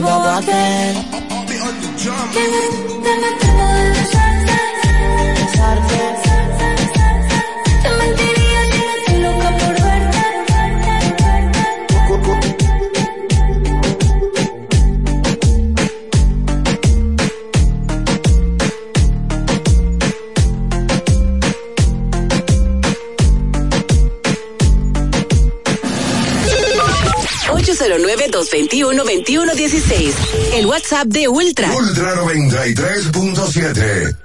vuelvo a ver. El WhatsApp de Ultra. Ultra 93.7.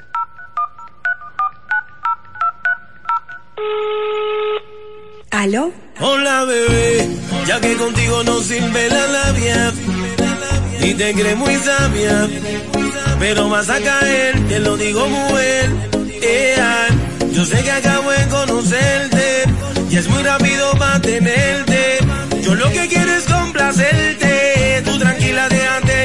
¿Aló? Hola bebé, ya que contigo no sirve la labia y te crees muy sabia, pero vas a caer, te lo digo muy bien. yo sé que acabo de conocerte y es muy rápido para tenerte. Yo lo que quiero es complacerte,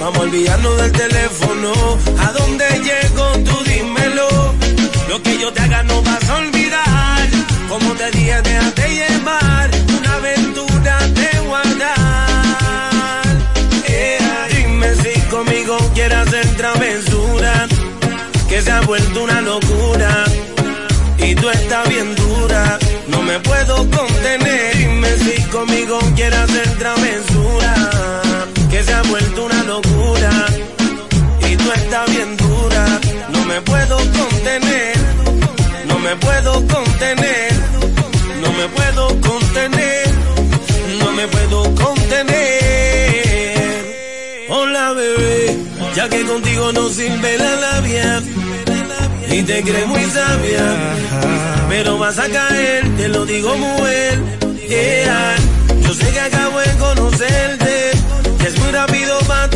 Vamos a olvidarnos del teléfono. ¿A dónde llego? Tú dímelo. Lo que yo te haga no vas a olvidar. Como te dije, déjate llevar. Una aventura de guardar. Dime si conmigo quieres hacer travesura. Que se ha vuelto una locura. Y tú estás bien dura. No me puedo contener. Dime si conmigo quieres hacer travesura. Me puedo contener. No me puedo contener. No me puedo contener. No me puedo contener. Hola bebé, ya que contigo no sirve la labia y te crees muy sabia, pero vas a caer, te lo digo muy bien. Yo sé que acabo de conocerte, que es muy rápido para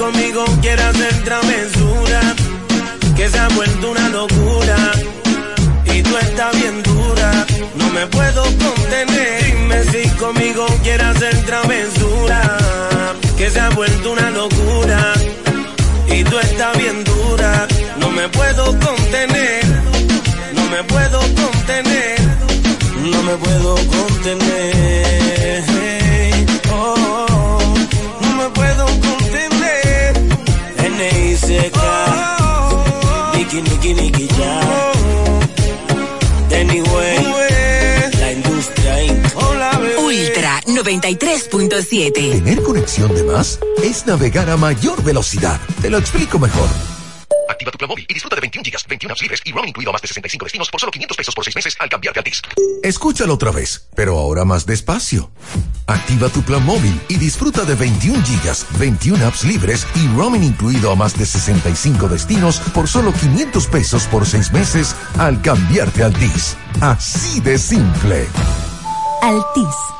conmigo quieres hacer travesura, que se ha vuelto una locura y tú estás bien dura, no me puedo contener. Dime si conmigo quieres hacer travesura, que se ha vuelto una locura y tú estás bien dura, no me puedo contener, no me puedo contener, no me puedo contener. N.I.C.K. Niki, Niki, Niki, ya. Anyway, la industria Inc. Ultra 93.7. Tener conexión de más es navegar a mayor velocidad. Te lo explico mejor. Activa tu plan móvil y disfruta de 21 gigas, 21 apps libres y roaming incluido a más de 65 destinos por solo 500 pesos por 6 meses al cambiarte a Altis. Escúchalo otra vez, pero ahora más despacio. Activa tu plan móvil y disfruta de 21 gigas, 21 apps libres y roaming incluido a más de 65 destinos por solo 500 pesos por 6 meses al cambiarte al DIS. Así de simple. Altis.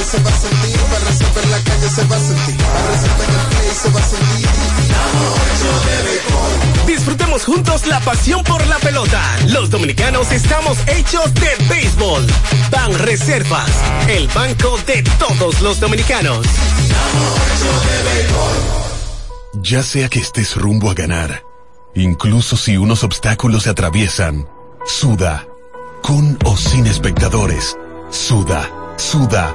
Se va a sentir, para en la calle se va a sentir, para en el play se va a sentir. Disfrutemos juntos la pasión por la pelota. Los dominicanos estamos hechos de béisbol. Ban Reservas, el banco de todos los dominicanos. Ya sea que estés rumbo a ganar, incluso si unos obstáculos se atraviesan, suda, con o sin espectadores, suda, suda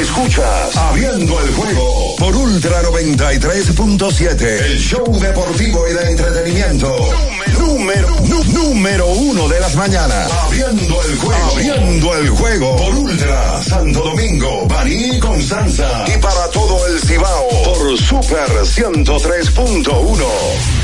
Escuchas Abriendo el juego por Ultra 93.7, el show deportivo y de entretenimiento. Número, número uno de las mañanas. Abriendo el juego. Abriendo el juego por Ultra Santo Domingo, Baní Constanza. Y para todo el Cibao por Super 103.1.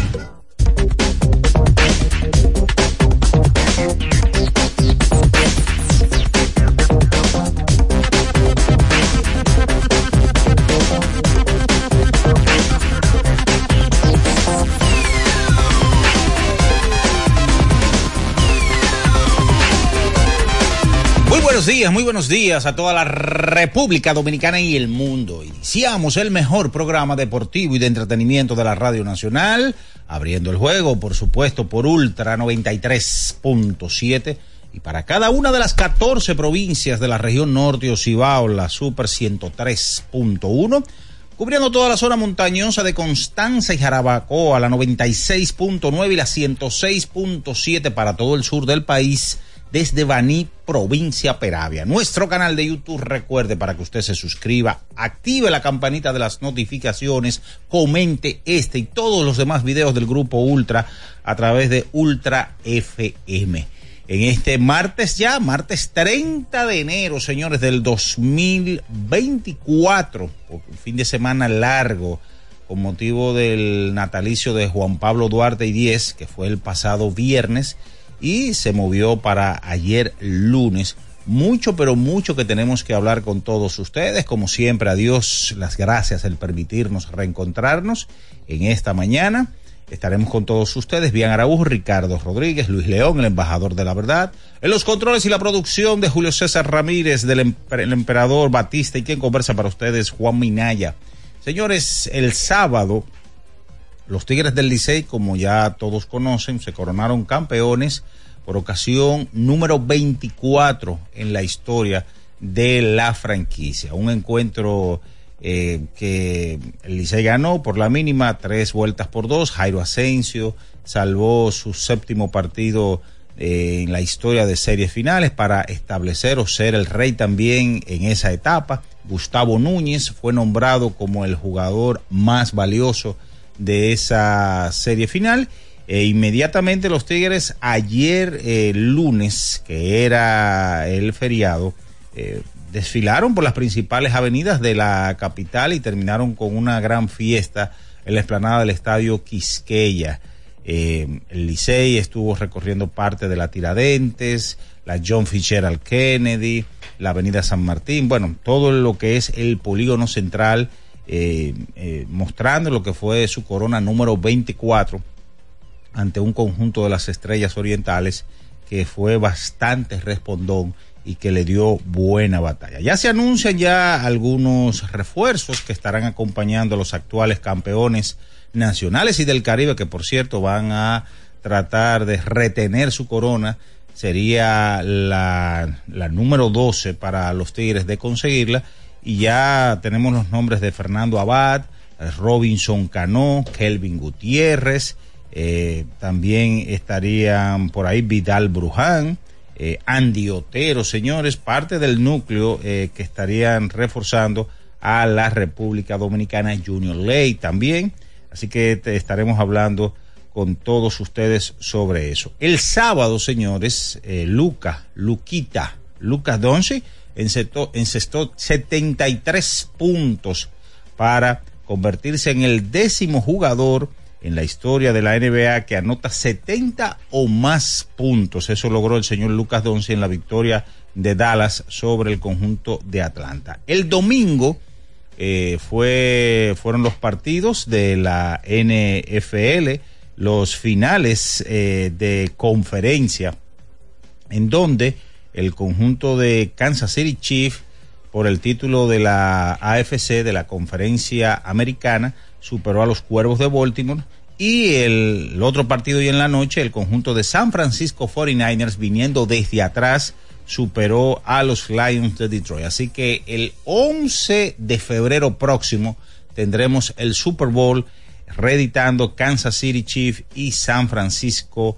Días, muy buenos días a toda la República Dominicana y el mundo. Iniciamos el mejor programa deportivo y de entretenimiento de la Radio Nacional, abriendo el juego, por supuesto, por Ultra 93.7 y para cada una de las 14 provincias de la región norte Ocibao, la Super 103.1 cubriendo toda la zona montañosa de Constanza y Jarabacoa, la 96.9 y la 106.7 para todo el sur del país desde Baní, provincia Peravia. Nuestro canal de YouTube, recuerde para que usted se suscriba, active la campanita de las notificaciones, comente este y todos los demás videos del grupo Ultra a través de Ultra FM. En este martes ya, martes 30 de enero, señores, del 2024, un fin de semana largo con motivo del natalicio de Juan Pablo Duarte y Diez, que fue el pasado viernes y se movió para ayer lunes. Mucho, pero mucho que tenemos que hablar con todos ustedes. Como siempre, a Dios las gracias el permitirnos reencontrarnos en esta mañana. Estaremos con todos ustedes, Bian Araújo, Ricardo Rodríguez, Luis León, el embajador de la verdad, en los controles y la producción de Julio César Ramírez, del emperador Batista y quien conversa para ustedes, Juan Minaya. Señores, el sábado los Tigres del Licey, como ya todos conocen, se coronaron campeones por ocasión número 24 en la historia de la franquicia. Un encuentro eh, que el Licey ganó por la mínima, tres vueltas por dos. Jairo Asensio salvó su séptimo partido eh, en la historia de series finales para establecer o ser el rey también en esa etapa. Gustavo Núñez fue nombrado como el jugador más valioso de esa serie final. E inmediatamente los Tigres ayer eh, lunes, que era el feriado, eh, desfilaron por las principales avenidas de la capital y terminaron con una gran fiesta en la explanada del estadio Quisqueya. Eh, el Licey estuvo recorriendo parte de la Tiradentes, la John Fitzgerald Kennedy, la Avenida San Martín, bueno, todo lo que es el polígono central, eh, eh, mostrando lo que fue su corona número 24 ante un conjunto de las estrellas orientales que fue bastante respondón y que le dio buena batalla. Ya se anuncian ya algunos refuerzos que estarán acompañando a los actuales campeones nacionales y del Caribe, que por cierto van a tratar de retener su corona. Sería la, la número 12 para los Tigres de conseguirla. Y ya tenemos los nombres de Fernando Abad, Robinson Cano, Kelvin Gutiérrez, eh, también estarían por ahí Vidal Bruján, eh, Andy Otero, señores, parte del núcleo eh, que estarían reforzando a la República Dominicana, Junior Ley también. Así que estaremos hablando con todos ustedes sobre eso. El sábado, señores, eh, Luca, Luquita, Lucas Donchi encestó, encestó 73 puntos para convertirse en el décimo jugador en la historia de la NBA que anota 70 o más puntos. Eso logró el señor Lucas Donci en la victoria de Dallas sobre el conjunto de Atlanta. El domingo eh, fue, fueron los partidos de la NFL, los finales eh, de conferencia, en donde el conjunto de Kansas City Chiefs, por el título de la AFC, de la conferencia americana, superó a los Cuervos de Baltimore. Y el, otro partido y en la noche, el conjunto de San Francisco 49ers viniendo desde atrás superó a los Lions de Detroit. Así que el 11 de febrero próximo tendremos el Super Bowl reeditando Kansas City Chiefs y San Francisco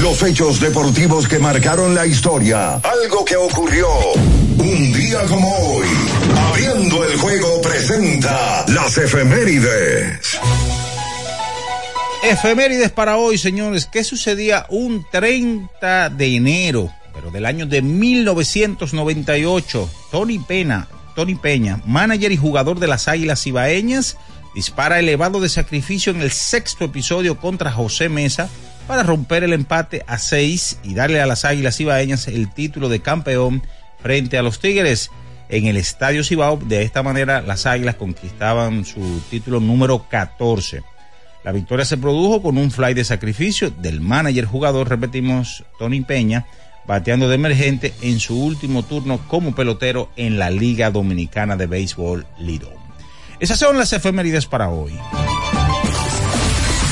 Los hechos deportivos que marcaron la historia. Algo que ocurrió un día como hoy. Abriendo el juego presenta las efemérides. Efemérides para hoy, señores. ¿Qué sucedía un 30 de enero, pero del año de 1998? Tony Pena, Tony Peña, manager y jugador de las Águilas Ibaeñas, dispara elevado de sacrificio en el sexto episodio contra José Mesa para romper el empate a seis y darle a las Águilas Ibaeñas el título de campeón frente a los Tigres en el Estadio Cibao. De esta manera, las Águilas conquistaban su título número 14. La victoria se produjo con un fly de sacrificio del manager jugador, repetimos, Tony Peña, bateando de emergente en su último turno como pelotero en la Liga Dominicana de Béisbol Lidom. Esas son las efemérides para hoy.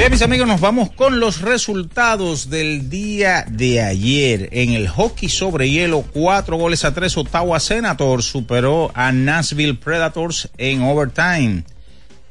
Bien, mis amigos, nos vamos con los resultados del día de ayer. En el hockey sobre hielo, cuatro goles a tres, Ottawa Senators superó a Nashville Predators en overtime.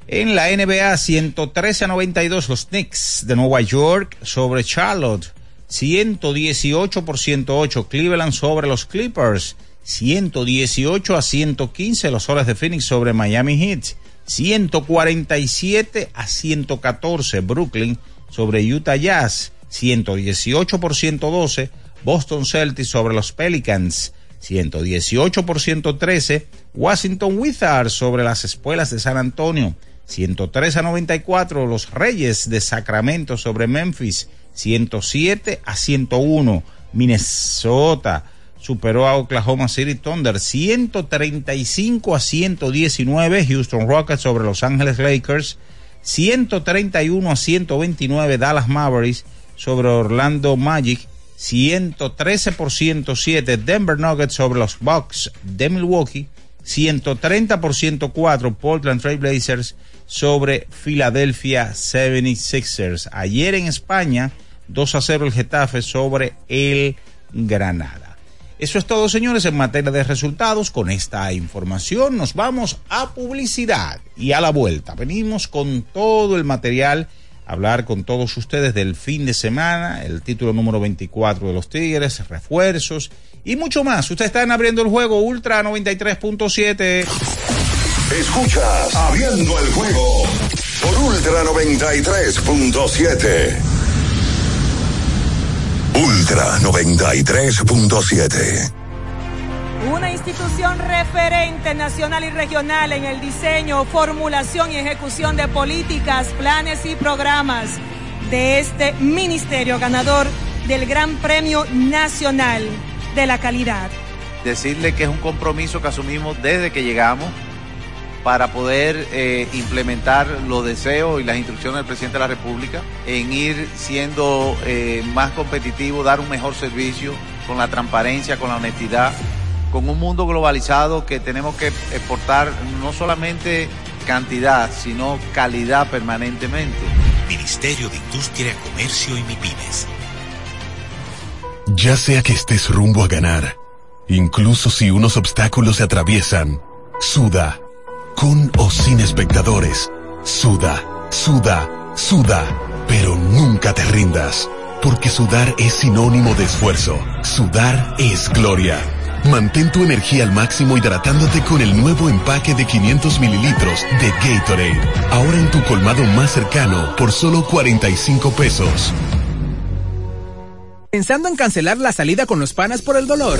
En la NBA, 113 a 92, los Knicks de Nueva York sobre Charlotte. 118 por 108, Cleveland sobre los Clippers. 118 a 115, los Soles de Phoenix sobre Miami Heat. 147 a 114 Brooklyn sobre Utah Jazz, 118 por 112 Boston Celtics sobre los Pelicans, 118 por 113 Washington Wizards sobre las Espuelas de San Antonio, 103 a 94 los Reyes de Sacramento sobre Memphis, 107 a 101 Minnesota superó a Oklahoma City Thunder 135 a 119 Houston Rockets sobre Los Ángeles Lakers 131 a 129 Dallas Mavericks sobre Orlando Magic 113 por 107 Denver Nuggets sobre los Bucks de Milwaukee 130 por 104 Portland Trail Blazers sobre Philadelphia 76ers. Ayer en España, 2 a 0 el Getafe sobre el Granada. Eso es todo, señores, en materia de resultados. Con esta información nos vamos a publicidad y a la vuelta. Venimos con todo el material hablar con todos ustedes del fin de semana, el título número 24 de los Tigres, refuerzos y mucho más. Ustedes están abriendo el juego Ultra 93.7. Escuchas Abriendo el juego por Ultra 93.7. Ultra 93.7. Una institución referente nacional y regional en el diseño, formulación y ejecución de políticas, planes y programas de este ministerio ganador del Gran Premio Nacional de la Calidad. Decirle que es un compromiso que asumimos desde que llegamos para poder eh, implementar los deseos y las instrucciones del presidente de la República en ir siendo eh, más competitivo, dar un mejor servicio con la transparencia, con la honestidad con un mundo globalizado que tenemos que exportar no solamente cantidad, sino calidad permanentemente. Ministerio de Industria, Comercio y MIPIMES. Ya sea que estés rumbo a ganar, incluso si unos obstáculos se atraviesan, suda, con o sin espectadores, suda, suda, suda, pero nunca te rindas, porque sudar es sinónimo de esfuerzo, sudar es gloria. Mantén tu energía al máximo hidratándote con el nuevo empaque de 500 mililitros de Gatorade. Ahora en tu colmado más cercano por solo 45 pesos. ¿Pensando en cancelar la salida con los panas por el dolor?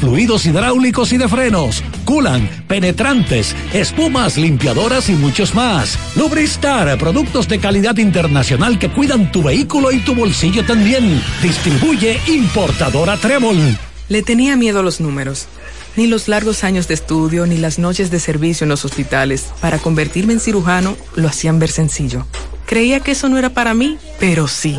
fluidos hidráulicos y de frenos, culan, penetrantes, espumas, limpiadoras y muchos más. Lubristar, productos de calidad internacional que cuidan tu vehículo y tu bolsillo también. Distribuye importadora Trébol. Le tenía miedo a los números. Ni los largos años de estudio ni las noches de servicio en los hospitales para convertirme en cirujano lo hacían ver sencillo. Creía que eso no era para mí, pero sí.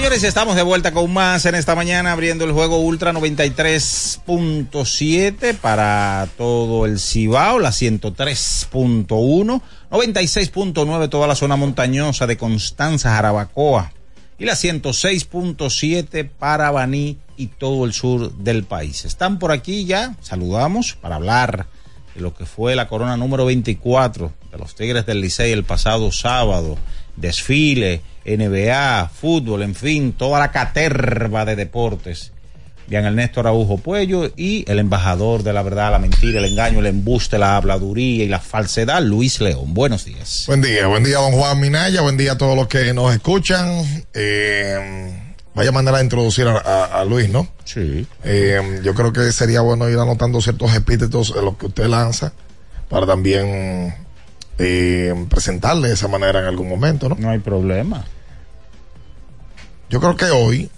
Señores, estamos de vuelta con más en esta mañana, abriendo el juego Ultra 93.7 para todo el Cibao, la 103.1, 96.9 toda la zona montañosa de Constanza, Jarabacoa y la 106.7 para Baní y todo el sur del país. Están por aquí ya, saludamos para hablar de lo que fue la corona número 24 de los Tigres del Licey el pasado sábado, desfile NBA, fútbol, en fin, toda la caterva de deportes Bien Ernesto Araujo Puello y el embajador de la verdad, la mentira, el engaño, el embuste, la habladuría y la falsedad, Luis León. Buenos días. Buen día, buen día, don Juan Minaya, buen día a todos los que nos escuchan. Eh, vaya a mandar a introducir a, a- a Luis, ¿no? Sí. Eh, yo creo que sería bueno ir anotando ciertos epítetos de los que usted lanza para también eh, presentarle de esa manera en algún momento, ¿no? No hay problema. Yo creo que hoy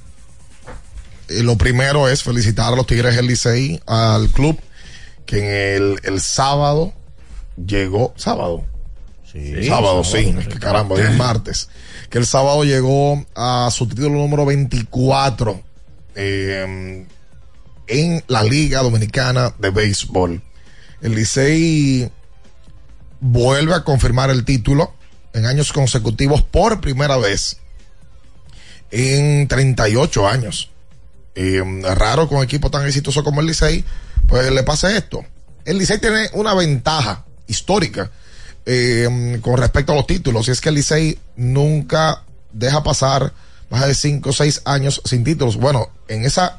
eh, lo primero es felicitar a los Tigres del Licey, al club, que en el, el sábado llegó, sábado, Sí, sábado, sí, es que caramba, hoy es martes. Que el sábado llegó a su título número 24 eh, en la Liga Dominicana de Béisbol. El Licey vuelve a confirmar el título en años consecutivos por primera vez en 38 años. Es raro con un equipo tan exitoso como el Licey, pues le pase esto. El Licey tiene una ventaja histórica eh, con respecto a los títulos, y es que el Licey nunca deja pasar más de 5 o 6 años sin títulos. Bueno, en esa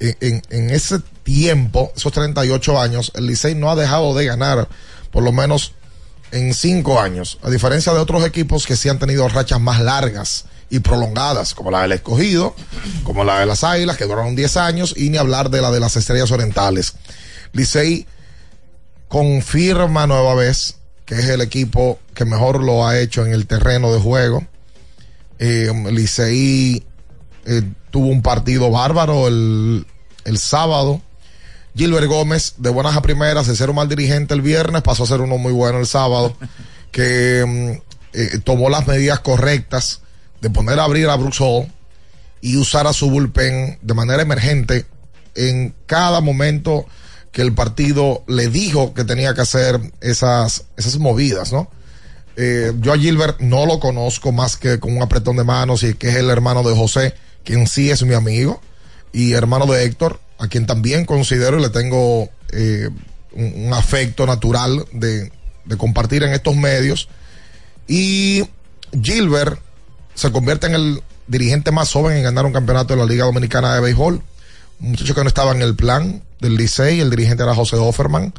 en- en ese tiempo, esos 38 años, el Licey no ha dejado de ganar, por lo menos en 5 años, a diferencia de otros equipos que sí han tenido rachas más largas y prolongadas, como la del escogido, como la de las águilas, que duraron 10 años, y ni hablar de la de las estrellas orientales. Licey confirma nueva vez que es el equipo que mejor lo ha hecho en el terreno de juego. Eh, Licey eh, tuvo un partido bárbaro el, el sábado. Gilbert Gómez, de buenas a primeras, de ser un mal dirigente el viernes, pasó a ser uno muy bueno el sábado, que mm, eh, tomó las medidas correctas de poner a abrir a Brooks Hall y usar a su bullpen de manera emergente en cada momento que el partido le dijo que tenía que hacer esas, esas movidas, ¿no? Eh, yo a Gilbert no lo conozco más que con un apretón de manos y que es el hermano de José, quien sí es mi amigo, y hermano de Héctor, a quien también considero y le tengo eh, un, afecto natural de, compartir en estos medios. Y Gilbert se convierte en el dirigente más joven en ganar un campeonato de la Liga Dominicana de Béisbol. Un muchacho que no estaba en el plan del Licey, el dirigente era José Offerman,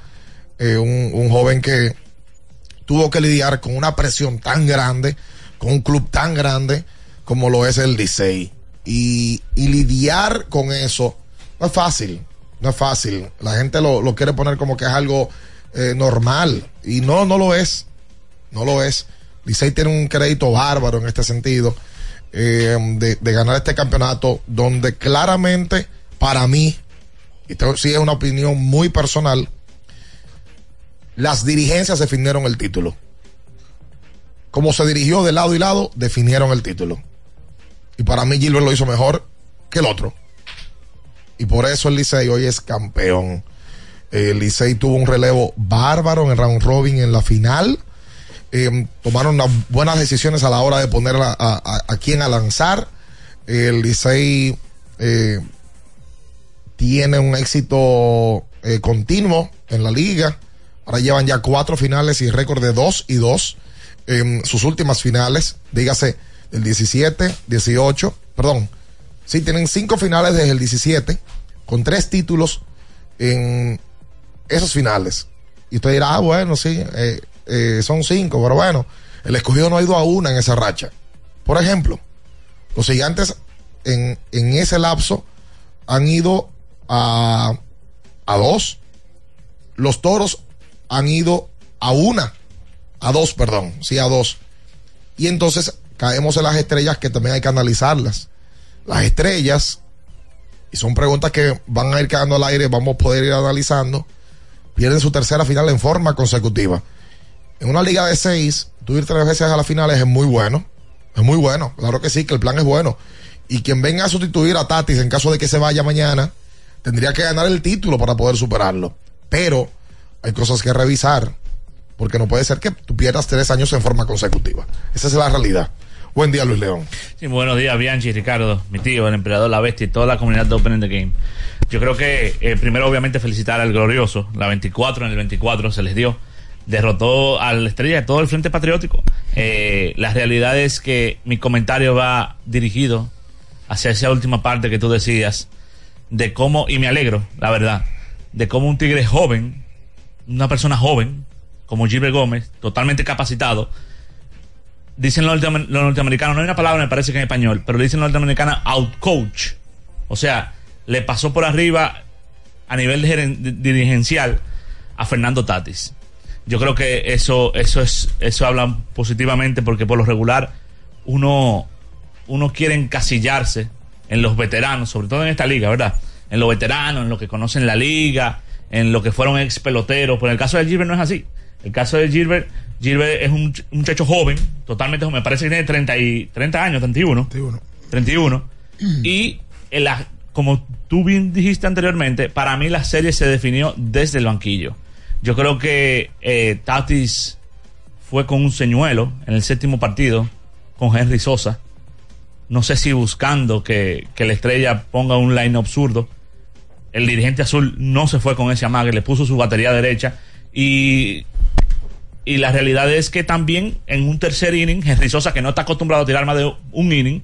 eh, un, joven que tuvo que lidiar con una presión tan grande, con un club tan grande como lo es el Licey. Y lidiar con eso no es fácil, no es fácil. La gente lo, lo quiere poner como que es algo eh, normal y no, no lo es, no lo es. Licey tiene un crédito bárbaro en este sentido eh, de, de ganar este campeonato donde claramente para mí, y esto sí es una opinión muy personal, las dirigencias definieron el título. Como se dirigió de lado y lado, definieron el título. Y para mí Gilbert lo hizo mejor que el otro. Y por eso el Licey hoy es campeón. El Licey tuvo un relevo bárbaro en el round robin en la final. Eh, tomaron unas buenas decisiones a la hora de poner a, quién a lanzar. El Licey eh, tiene un éxito eh, continuo en la liga. Ahora llevan ya cuatro finales y récord de dos y dos en sus últimas finales. Dígase el 17, 18, perdón. Sí, tienen cinco finales desde el 17 con tres títulos en esos finales. Y usted dirá, ah, bueno, sí, eh, eh, son cinco, pero bueno, el escogido no ha ido a una en esa racha. Por ejemplo, los gigantes en, en ese lapso han ido a, a dos. Los toros han ido a una, a dos, perdón, sí, a dos. Y entonces caemos en las estrellas que también hay que analizarlas. Las estrellas, y son preguntas que van a ir quedando al aire, vamos a poder ir analizando, pierden su tercera final en forma consecutiva. En una liga de seis, tú ir tres veces a las finales es muy bueno. Es muy bueno, claro que sí, que el plan es bueno. Y quien venga a sustituir a Tatis en caso de que se vaya mañana, tendría que ganar el título para poder superarlo. Pero hay cosas que revisar, porque no puede ser que tú pierdas tres años en forma consecutiva. Esa es la realidad. Buen día, Luis León. Sí, buenos días, Bianchi, Ricardo, mi tío, el emperador La Bestia y toda la comunidad de Open in the Game. Yo creo que eh, primero, obviamente, felicitar al glorioso. La 24 en el 24 se les dio. Derrotó a la estrella de todo el Frente Patriótico. Eh, la realidad es que mi comentario va dirigido hacia esa última parte que tú decías de cómo, y me alegro, la verdad, de cómo un tigre joven, una persona joven, como Gilbert Gómez, totalmente capacitado, dicen los, norteamer- los norteamericanos, no hay una palabra, me parece que en español, pero dicen los norteamericanos outcoach. O sea, le pasó por arriba a nivel dirigencial a Fernando Tatis. Yo creo que eso, eso es, eso habla positivamente porque por lo regular uno, uno quiere encasillarse en los veteranos, sobre todo en esta liga, ¿verdad? En los veteranos, en los que conocen la liga, en los que fueron ex peloteros. Pero en el caso de Gilbert no es así. El caso de Gilbert, Gilbert es un, ch- un muchacho joven, totalmente joven, me parece que tiene 30, y, 30 años, 31. 31. 31. Y en la- como tú bien dijiste anteriormente, para mí la serie se definió desde el banquillo. Yo creo que eh, Tatis fue con un señuelo en el séptimo partido con Henry Sosa. No sé si buscando que, que la estrella ponga un line absurdo. El dirigente azul no se fue con ese amague, le puso su batería derecha. Y, y la realidad es que también en un tercer inning, Henry Sosa, que no está acostumbrado a tirar más de un inning,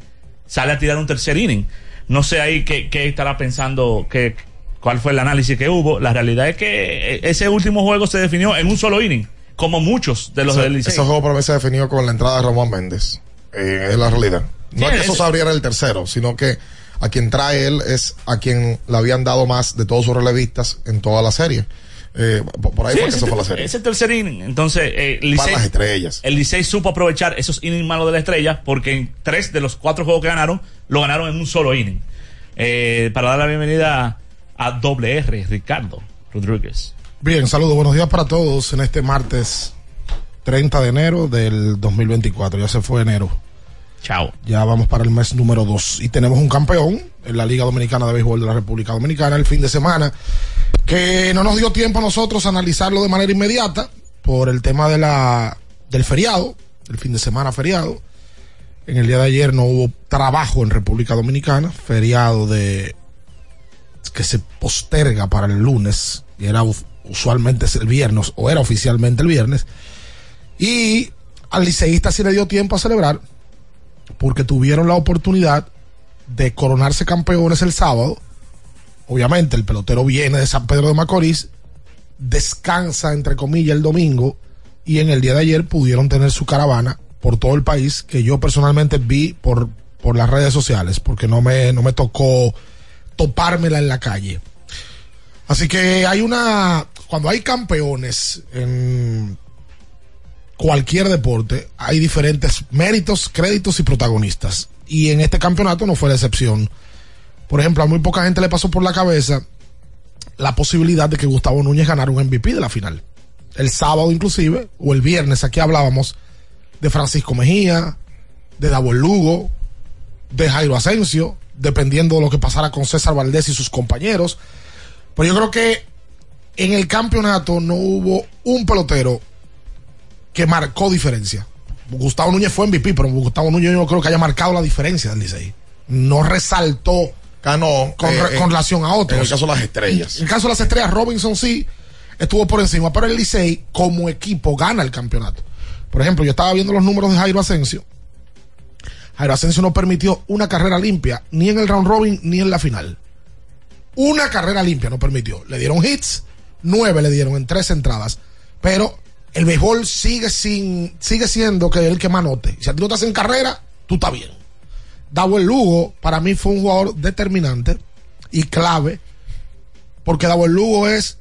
sale a tirar un tercer inning. No sé ahí qué, qué estará pensando, qué, cuál fue el análisis que hubo. La realidad es que ese último juego se definió en un solo inning, como muchos de los Ese- del. Ese juego para mí se definió con la entrada de Ramón Méndez. Eh, es la realidad. No Sí, es que se abriera el tercero, sino que a quien trae él es a quien le habían dado más de todos sus relevistas en toda la serie. Eh, por ahí Sí, fue que se fue la serie. Ese tercer inning. Entonces, eh, Licey- Para las estrellas. el Licey supo aprovechar esos innings malos de la estrella porque en tres de los cuatro juegos que ganaron, lo ganaron en un solo inning. Eh, para dar la bienvenida a doble R, Ricardo Rodríguez. Bien, saludos, buenos días para todos en este martes 30 de enero del 2024. Ya se fue enero. Chao. Ya vamos para el mes número 2 y tenemos un campeón en la Liga Dominicana de Béisbol de la República Dominicana el fin de semana que no nos dio tiempo a nosotros analizarlo de manera inmediata por el tema de la del feriado, el fin de semana feriado. En el día de ayer no hubo trabajo en República Dominicana, feriado de que se posterga para el lunes, y era usualmente el viernes, o era oficialmente el viernes, y al liceísta sí le dio tiempo a celebrar, porque tuvieron la oportunidad de coronarse campeones el sábado. Obviamente el pelotero viene de San Pedro de Macorís, descansa entre comillas el domingo y en el día de ayer pudieron tener su caravana por todo el país que yo personalmente vi por, por las redes sociales porque no me, no me tocó topármela en la calle. Así que hay una, cuando hay campeones en cualquier deporte, hay diferentes méritos, créditos y protagonistas. Y en este campeonato no fue la excepción. Por ejemplo, a muy poca gente le pasó por la cabeza la posibilidad de que Gustavo Núñez ganara un MVP de la final. El sábado inclusive, o el viernes, aquí hablábamos de Francisco Mejía, de Davor Lugo, de Jairo Asensio, dependiendo de lo que pasara con César Valdés y sus compañeros. Pero yo creo que en el campeonato no hubo un pelotero que marcó diferencia. Gustavo Núñez fue MVP, pero Gustavo Núñez yo no creo que haya marcado la diferencia del Licey. No resaltó Ganó con, eh, re- con relación a otros. En el caso de las estrellas. En el caso de las estrellas, Robinson sí estuvo por encima, pero el Licey como equipo gana el campeonato. Por ejemplo, yo estaba viendo los números de Jairo Asensio. Jairo Asensio no permitió una carrera limpia, ni en el round robin, ni en la final. Una carrera limpia no permitió. Le dieron hits, nueve le dieron en tres entradas. Pero el béisbol sigue sin, sigue siendo que el que manote. Si a ti no te hacen carrera, tú estás bien. Dawel Lugo, para mí fue un jugador determinante y clave, porque Dawel Lugo es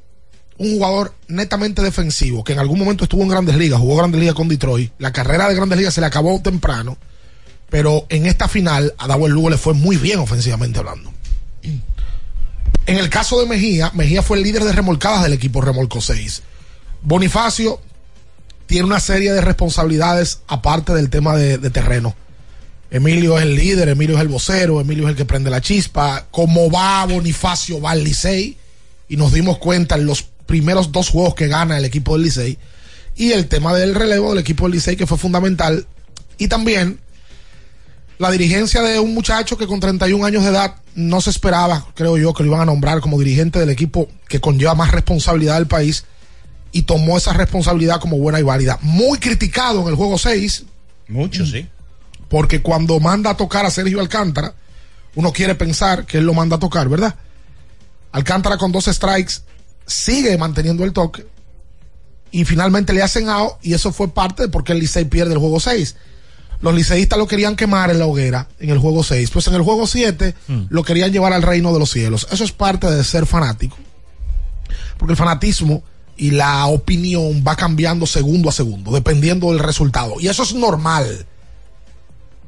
un jugador netamente defensivo, que en algún momento estuvo en Grandes Ligas, jugó Grandes Ligas con Detroit. La carrera de Grandes Ligas se le acabó temprano, pero en esta final a Dawel Lugo le fue muy bien ofensivamente hablando. En el caso de Mejía, Mejía fue el líder de remolcadas del equipo Remolco 6. Bonifacio tiene una serie de responsabilidades aparte del tema de, terreno. Emilio es el líder, Emilio es el vocero, Emilio es el que prende la chispa. Como va Bonifacio, va al Licey. Y nos dimos cuenta en los primeros dos juegos que gana el equipo del Licey. Y el tema del relevo del equipo del Licey que fue fundamental. Y también la dirigencia de un muchacho que con 31 años de edad no se esperaba, creo yo, que lo iban a nombrar como dirigente del equipo que conlleva más responsabilidad del país y tomó esa responsabilidad como buena y válida. Muy criticado en el juego 6. Mucho, sí. Porque cuando manda a tocar a Sergio Alcántara, uno quiere pensar que él lo manda a tocar, ¿verdad? Alcántara con dos strikes sigue manteniendo el toque y finalmente le hacen out y eso fue parte de por qué el Licey pierde el juego 6. Los liceístas lo querían quemar en la hoguera en el juego 6, pues en el juego 7 lo querían llevar al reino de los cielos. Eso es parte de ser fanático. Porque el fanatismo y la opinión va cambiando segundo a segundo, dependiendo del resultado. Y eso es normal.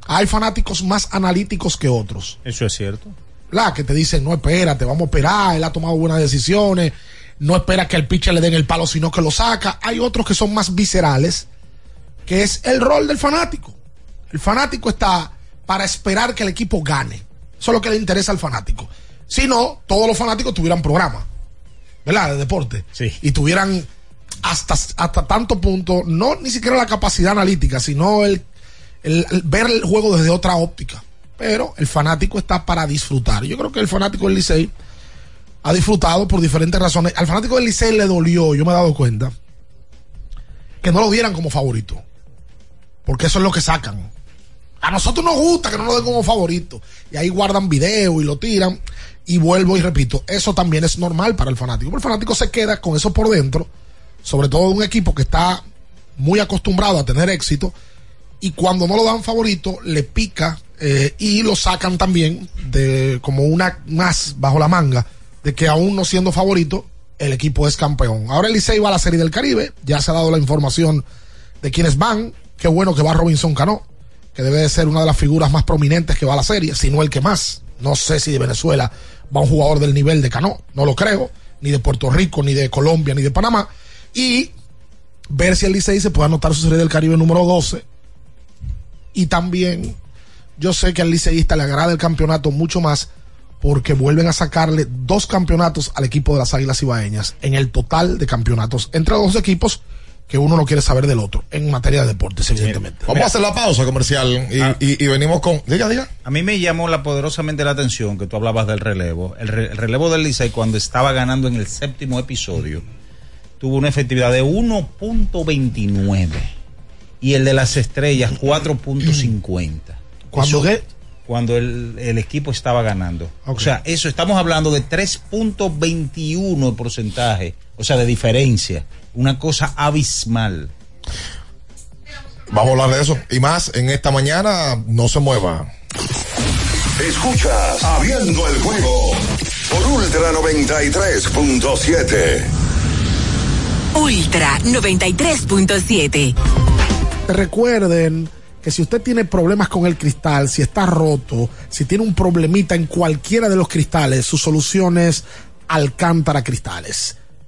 Hay fanáticos más analíticos que otros. Eso es cierto. La que te dicen, no espérate, vamos a esperar, él ha tomado buenas decisiones, no espera que el pitcher le den el palo, sino que lo saca. Hay otros que son más viscerales, que es el rol del fanático. El fanático está para esperar que el equipo gane. Eso es lo que le interesa al fanático. Si no, todos los fanáticos tuvieran programa, ¿verdad? De deporte. Sí. Y tuvieran hasta, hasta tanto punto, no ni siquiera la capacidad analítica, sino el, el- el ver el juego desde otra óptica. Pero el fanático está para disfrutar. Yo creo que el fanático del Licey ha disfrutado por diferentes razones. Al fanático del Licey le dolió, yo me he dado cuenta, que no lo dieran como favorito. Porque eso es lo que sacan. A nosotros nos gusta que no nos den como favorito. Y ahí guardan video y lo tiran. Y vuelvo y repito, eso también es normal para el fanático. El fanático se queda con eso por dentro, sobre todo de un equipo que está muy acostumbrado a tener éxito. Y cuando no lo dan favorito, le pica eh, y lo sacan también de como una más bajo la manga de que aún no siendo favorito, el equipo es campeón. Ahora el va a la Serie del Caribe, ya se ha dado la información de quienes van. Qué bueno que va Robinson Cano, que debe de ser una de las figuras más prominentes que va a la serie, si no el que más. No sé si de Venezuela va un jugador del nivel de Cano, no lo creo, ni de Puerto Rico, ni de Colombia, ni de Panamá. Y ver si el Licey se puede anotar su Serie del Caribe número 12. Y también yo sé que al liceísta le agrada el campeonato mucho más porque vuelven a sacarle dos campeonatos al equipo de las Águilas Ibaeñas en el total de campeonatos entre los dos equipos que uno no quiere saber del otro en materia de deportes, evidentemente. Vamos a hacer la pausa comercial y, y- y venimos con. Diga, diga. A mí me llamó la poderosamente la atención que tú hablabas del relevo. El, re- el relevo del Licey cuando estaba ganando en el séptimo episodio tuvo una efectividad de 1.29 y el de las estrellas 4.50. ¿Cuándo qué? Cuando el, el equipo estaba ganando. O sea, eso estamos hablando de 3.21 de porcentaje, o sea, de diferencia. Una cosa abismal. Vamos a hablar de eso y más en esta mañana. No se mueva. Escuchas Abriendo el juego por Ultra 93.7. Ultra 93.7. Recuerden que si usted tiene problemas con el cristal, si está roto, si tiene un problemita en cualquiera de los cristales, su solución es Alcántara Cristales.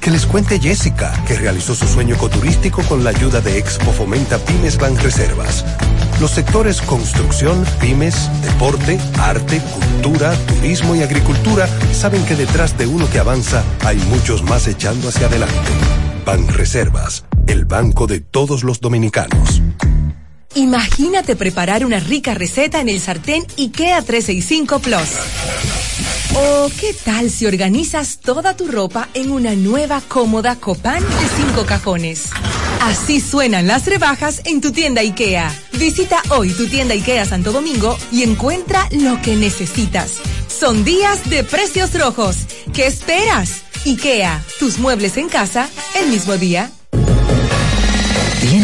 Que les cuente Jessica, que realizó su sueño ecoturístico con la ayuda de Expo Fomenta Pymes Banreservas. Los sectores construcción, pymes, deporte, arte, cultura, turismo y agricultura saben que detrás de uno que avanza hay muchos más echando hacia adelante. Banreservas, el banco de todos los dominicanos. Imagínate preparar una rica receta en el sartén IKEA 365 Plus. ¿O qué tal si organizas toda tu ropa en una nueva cómoda Copán de cinco cajones? Así suenan las rebajas en tu tienda IKEA. Visita hoy tu tienda IKEA Santo Domingo y encuentra lo que necesitas. Son días de precios rojos. ¿Qué esperas? IKEA, tus muebles en casa el mismo día.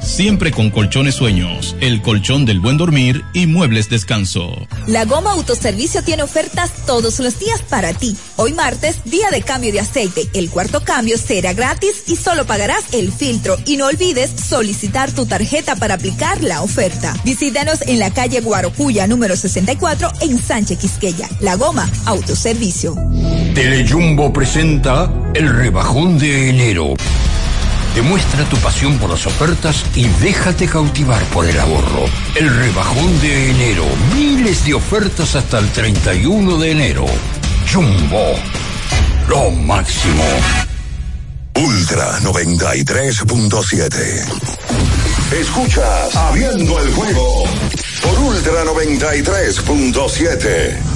siempre con colchones sueños, el colchón del buen dormir y muebles descanso. La Goma Autoservicio tiene ofertas todos los días para ti. Hoy martes, día de cambio de aceite. El cuarto cambio será gratis y solo pagarás el filtro. Y no olvides solicitar tu tarjeta para aplicar la oferta. Visítanos en la calle Guarocuya número 64 en Sánchez Quisqueya. La Goma Autoservicio. Telejumbo presenta el rebajón de enero. Demuestra tu pasión por las ofertas y déjate cautivar por el ahorro. El rebajón de enero. Miles de ofertas hasta el 31 de enero. Jumbo. Lo máximo. Ultra 93.7. Escuchas Abriendo el juego por Ultra 93.7.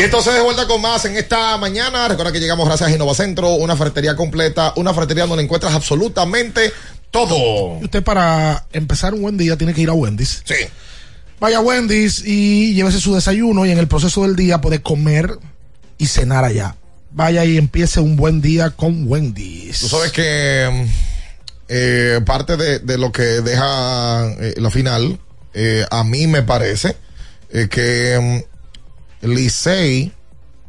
Y entonces de vuelta con más en esta mañana. Recuerda que llegamos gracias a Innovacentro, una ferretería completa, una ferretería donde encuentras absolutamente todo. Y usted para empezar un buen día tiene que ir a Wendy's. Sí. Vaya a Wendy's y llévese su desayuno y en el proceso del día puede comer y cenar allá. Vaya y empiece un buen día con Wendy's. Tú sabes que eh, parte de, de, lo que deja eh, la final, eh, a mí me parece eh, que Licey